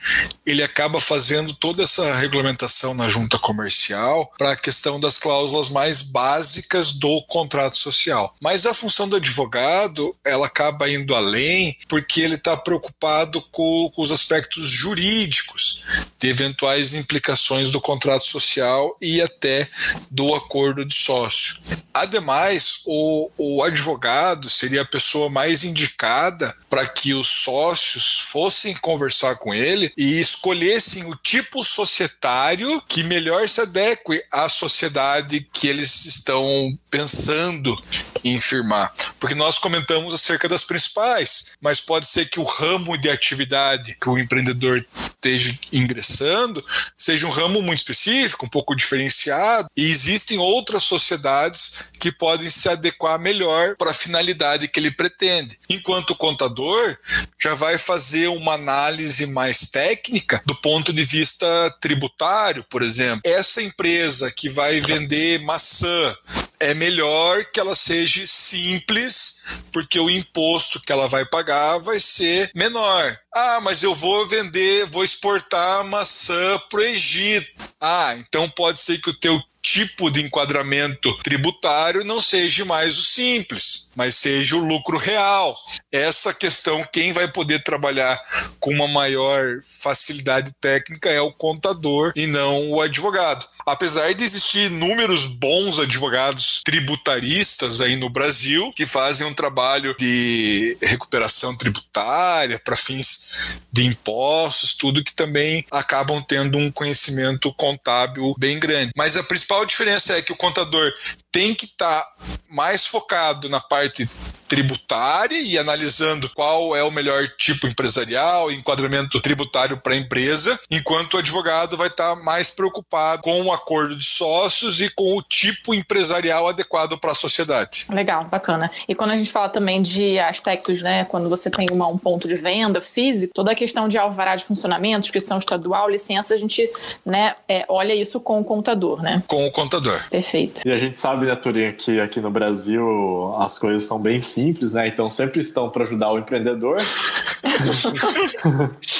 ele acaba fazendo toda essa regulamentação na junta comercial para a questão das cláusulas mais básicas do contrato social. Mas a função do advogado, ela acaba indo além porque ele está preocupado com, com os aspectos jurídicos de eventuais implicações do contrato social e até do acordo de sócio. Ademais, o, o advogado seria a pessoa mais indicada para que os sócios fossem conversar com ele e escolhessem o tipo societário que melhor se adeque à sociedade que eles estão pensando em firmar. Porque nós comentamos acerca das principais, mas pode ser que o ramo de atividade que o empreendedor esteja ingressando seja um ramo muito específico, um pouco diferenciado, e existem outras sociedades que podem se adequar melhor para a finalidade que ele pretende. Enquanto o contador já vai fazer uma análise mais técnica do ponto de vista tributário, por exemplo. Essa empresa que vai vender maçã é melhor que ela seja simples, porque o imposto que ela vai pagar vai ser menor. Ah, mas eu vou vender, vou exportar maçã para o Egito. Ah, então pode ser que o teu tipo de enquadramento tributário não seja mais o simples, mas seja o lucro real. Essa questão, quem vai poder trabalhar com uma maior facilidade técnica é o contador e não o advogado. Apesar de existir inúmeros bons advogados tributaristas aí no Brasil que fazem um trabalho de recuperação tributária para fins de impostos, tudo que também acabam tendo um conhecimento contábil bem grande. Mas a principal diferença é que o contador tem que estar tá mais focado na parte tributária e analisando qual é o melhor tipo empresarial, enquadramento tributário para a empresa, enquanto o advogado vai estar tá mais preocupado com o acordo de sócios e com o tipo empresarial adequado para a sociedade. Legal, bacana. E quando a gente fala também de aspectos, né, quando você tem uma, um ponto de venda físico, toda a questão de alvará de funcionamento, inscrição estadual, licença, a gente né, é, olha isso com o contador, né? Com o contador. Perfeito. E a gente sabe, né, Turinho, que aqui no Brasil as coisas são bem simples, né? Então sempre estão para ajudar o empreendedor.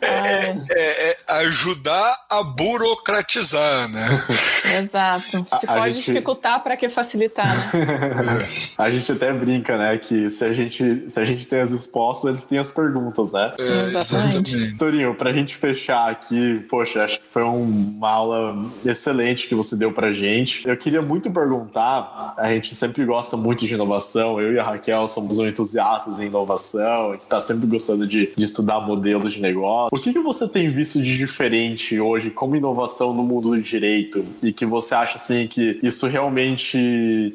É, é, é, ajudar a burocratizar, né? Exato. Se a, pode gente... dificultar, para que facilitar, né? a gente até brinca, né? Que se a gente, se a gente tem as respostas, eles têm as perguntas, né? É, exatamente. Torinho, pra gente fechar aqui, poxa, acho que foi uma aula excelente que você deu pra gente. Eu queria muito perguntar, a gente sempre gosta muito de inovação, eu e a Raquel somos entusiastas em inovação, a gente tá sempre gostando de, de estudar modelos de negócio. O que, que você tem visto de diferente hoje como inovação no mundo do direito e que você acha assim que isso realmente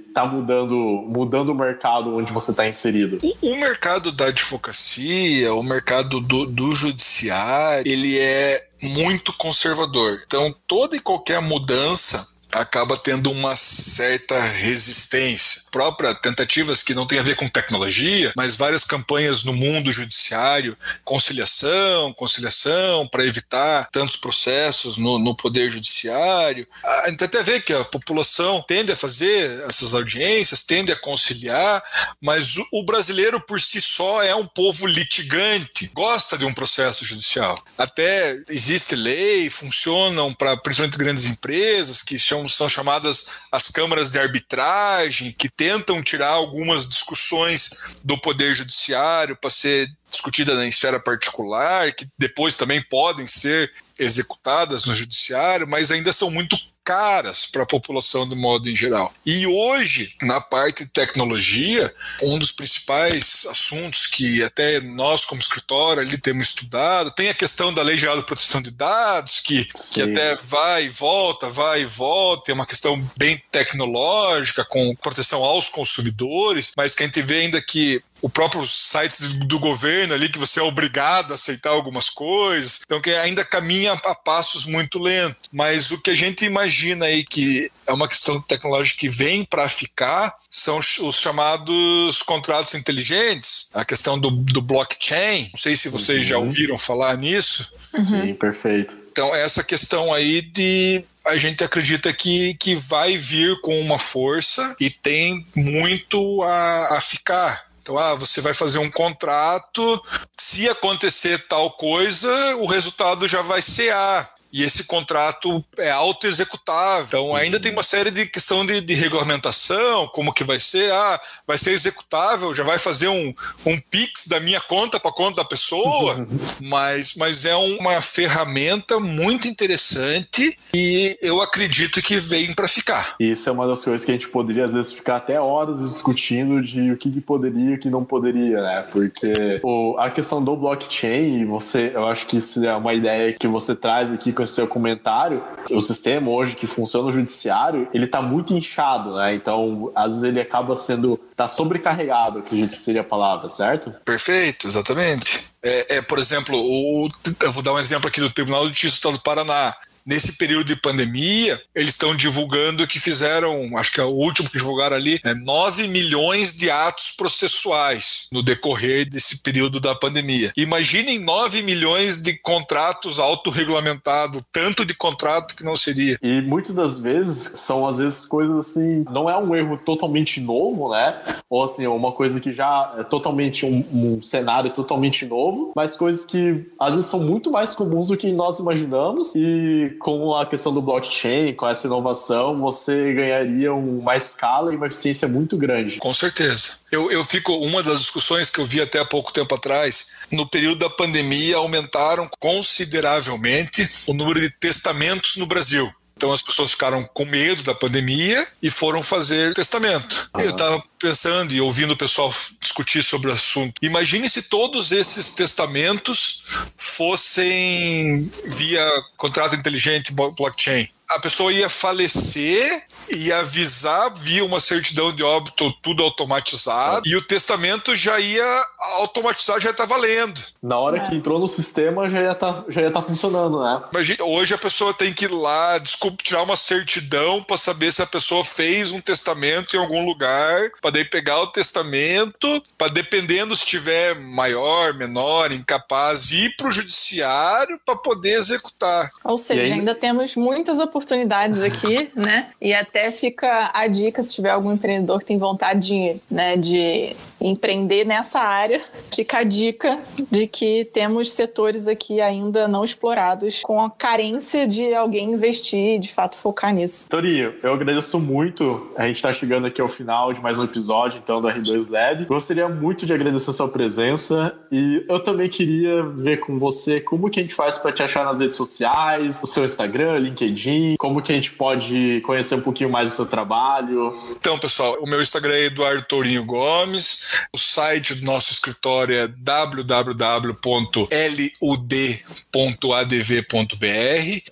está mudando, mudando o mercado onde você está inserido? O, o, mercado da advocacia, o mercado do, do judiciário, ele é muito conservador. Então, toda e qualquer mudança acaba tendo uma certa resistência. Própria tentativas que não tem a ver com tecnologia, mas várias campanhas no mundo judiciário, conciliação, conciliação, para evitar tantos processos no, no poder judiciário. A gente até vê que a população tende a fazer essas audiências, tende a conciliar, mas o, o brasileiro por si só é um povo litigante, gosta de um processo judicial. Até existe lei, funcionam para principalmente grandes empresas que chamam são chamadas as câmaras de arbitragem, que tentam tirar algumas discussões do Poder Judiciário para ser discutida na esfera particular, que depois também podem ser executadas no judiciário, mas ainda são muito caras para a população de modo em geral. E hoje, na parte de tecnologia, um dos principais assuntos que até nós, como escritório, ali temos estudado, tem a questão da Lei Geral de Proteção de Dados, que, que até vai e volta, vai e volta, é uma questão bem tecnológica, com proteção aos consumidores, mas que a gente vê ainda que o próprio site do governo ali que você é obrigado a aceitar algumas coisas, então que ainda caminha a passos muito lentos. Mas o que a gente imagina aí que é uma questão tecnológica que vem para ficar são os chamados contratos inteligentes, a questão do, do blockchain. Não sei se vocês uhum. já ouviram falar nisso. Uhum. Sim, perfeito. Então, essa questão aí de a gente acredita que, que vai vir com uma força e tem muito a, a ficar. Então, ah, você vai fazer um contrato, se acontecer tal coisa, o resultado já vai ser A e esse contrato é auto-executável. Então, ainda tem uma série de questão de, de, regulamentação, como que vai ser, ah, vai ser executável, já vai fazer um, um PIX da minha conta para a conta da pessoa, mas, mas é uma ferramenta muito interessante e eu acredito que vem para ficar. Isso é uma das coisas que a gente poderia, às vezes, ficar até horas discutindo de o que, que poderia e o que não poderia, né? Porque o, a questão do blockchain, você, eu acho que isso é uma ideia que você traz aqui com esse seu comentário, o sistema hoje que funciona no judiciário, ele tá muito inchado, né? Então, às vezes ele acaba sendo, tá sobrecarregado, acredito que seria a palavra, certo? Perfeito, exatamente. É, é, por exemplo, o, eu vou dar um exemplo aqui do Tribunal de Justiça do Paraná nesse período de pandemia, eles estão divulgando que fizeram, acho que é o último que divulgaram ali, é 9 milhões de atos processuais no decorrer desse período da pandemia. Imaginem 9 milhões de contratos autorregulamentados, tanto de contrato que não seria. E muitas das vezes são, às vezes, coisas assim, não é um erro totalmente novo, né? Ou assim, uma coisa que já é totalmente um, um cenário totalmente novo, mas coisas que às vezes são muito mais comuns do que nós imaginamos e com a questão do blockchain, com essa inovação, você ganharia uma escala e uma eficiência muito grande. Com certeza. Eu, eu fico, uma das discussões que eu vi até há pouco tempo atrás, no período da pandemia aumentaram consideravelmente o número de testamentos no Brasil. Então as pessoas ficaram com medo da pandemia e foram fazer testamento. Uhum. Eu estava pensando e ouvindo o pessoal discutir sobre o assunto. Imagine se todos esses testamentos fossem via contrato inteligente blockchain. A pessoa ia falecer e avisar via uma certidão de óbito tudo automatizado e o testamento já ia automatizar, já está valendo. Na hora é. que entrou no sistema já ia tá, já ia tá funcionando, né? Imagina, hoje a pessoa tem que ir lá, desculpa, tirar uma certidão para saber se a pessoa fez um testamento em algum lugar, para daí pegar o testamento, para dependendo se tiver maior, menor, incapaz, ir para o judiciário para poder executar. Ou seja, ainda temos muitas oportunidades aqui, né? E até até fica a dica se tiver algum empreendedor que tem vontade de, né, de empreender nessa área, fica a dica de que temos setores aqui ainda não explorados com a carência de alguém investir e de fato focar nisso. Torinho, eu agradeço muito. A gente está chegando aqui ao final de mais um episódio então do R2 Lab. Gostaria muito de agradecer a sua presença e eu também queria ver com você como que a gente faz para te achar nas redes sociais, o seu Instagram, LinkedIn, como que a gente pode conhecer um pouquinho mais do seu trabalho. Então, pessoal, o meu Instagram é Eduardo Tourinho Gomes. O site do nosso escritório é www.lud.adv.br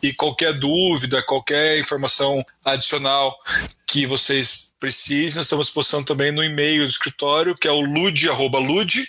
e qualquer dúvida, qualquer informação adicional que vocês precisem, nós estamos postando também no e-mail do escritório, que é o lud.lud.adv.br.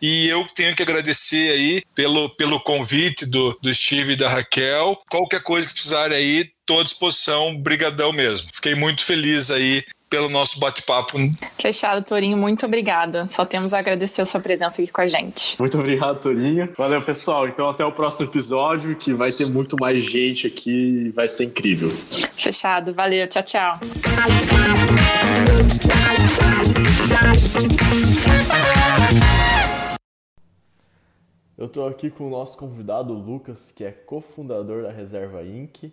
E eu tenho que agradecer aí pelo, pelo convite do, do Steve e da Raquel. Qualquer coisa que precisarem aí, estou à disposição, brigadão mesmo. Fiquei muito feliz aí pelo nosso bate-papo. Fechado, Torinho. Muito obrigada. Só temos a agradecer a sua presença aqui com a gente. Muito obrigado, Torinho. Valeu, pessoal. Então, até o próximo episódio, que vai ter muito mais gente aqui. Vai ser incrível. Fechado. Valeu. Tchau, tchau. Eu estou aqui com o nosso convidado Lucas, que é cofundador da Reserva Inc